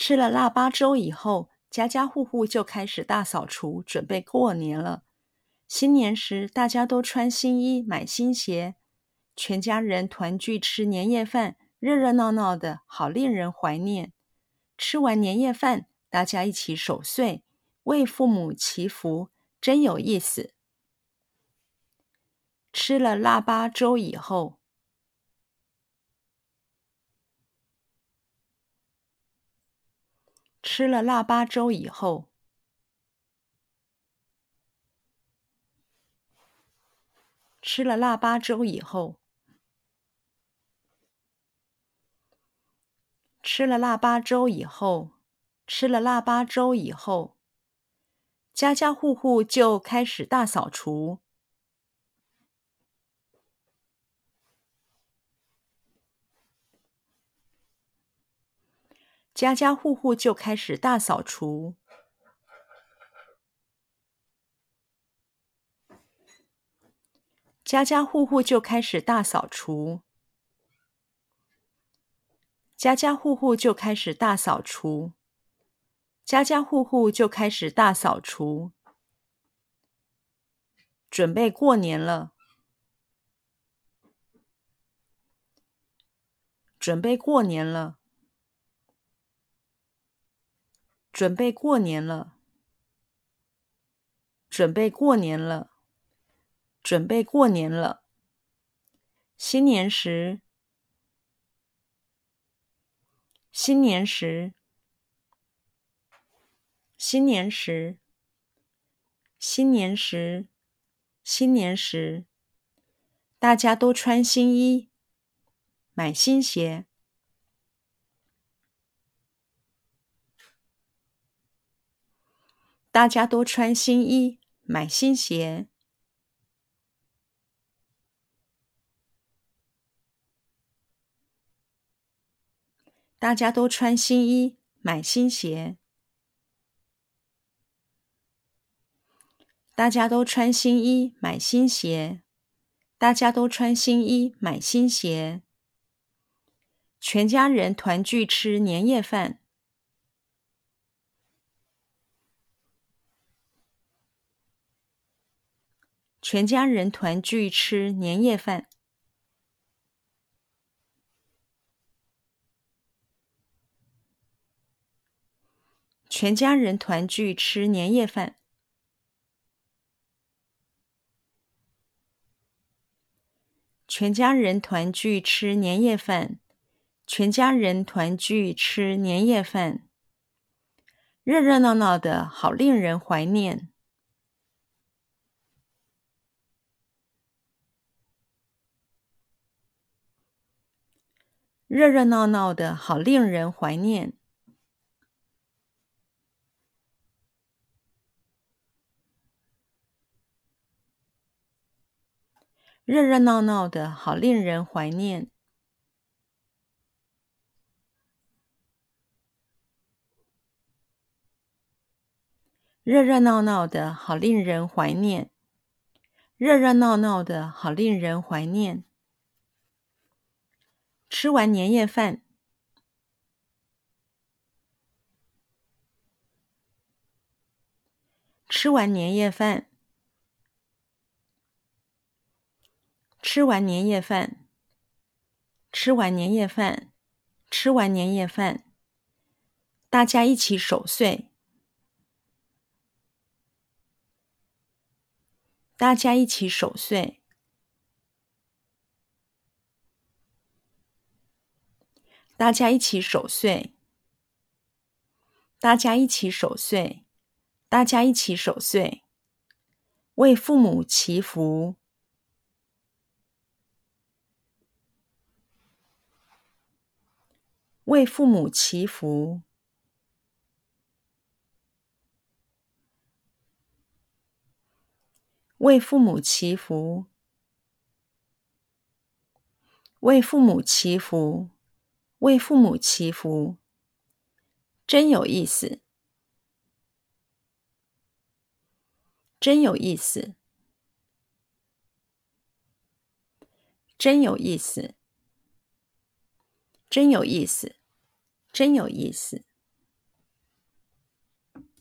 吃了腊八粥以后，家家户户就开始大扫除，准备过年了。新年时，大家都穿新衣，买新鞋，全家人团聚吃年夜饭，热热闹闹的，好令人怀念。吃完年夜饭，大家一起守岁，为父母祈福，真有意思。吃了腊八粥以后，吃了腊八粥以后，吃了腊八粥以后，吃了腊八粥以后，吃了腊八粥以后，家家户户就开始大扫除。家家户户就开始大扫除。家家户户就开始大扫除。家家户户就开始大扫除。家家户户就开始大扫除。准备过年了。准备过年了。准备过年了，准备过年了，准备过年了。新年时，新年时，新年时，新年时，新年时，大家都穿新衣，买新鞋。大家都穿新衣，买新鞋。大家都穿新衣，买新鞋。大家都穿新衣，买新鞋。大家都穿新衣，买新鞋。全家人团聚吃年夜饭。全家人团聚吃年夜饭。全家人团聚吃年夜饭。全家人团聚吃年夜饭。全家人团聚吃年夜饭。热热闹闹的，好令人怀念。热热闹闹的，好令人怀念。热热闹闹的，好令人怀念。热热闹闹的，好令人怀念。热热闹闹的，好令人怀念。吃完年夜饭，吃完年夜饭，吃完年夜饭，吃完年夜饭，吃完年夜饭，大家一起守岁，大家一起守岁。大家一起守岁，大家一起守岁，大家一起守岁，为父母祈福，为父母祈福，为父母祈福，为父母祈福。为父母祈福，真有意思，真有意思，真有意思，真有意思，真有意思。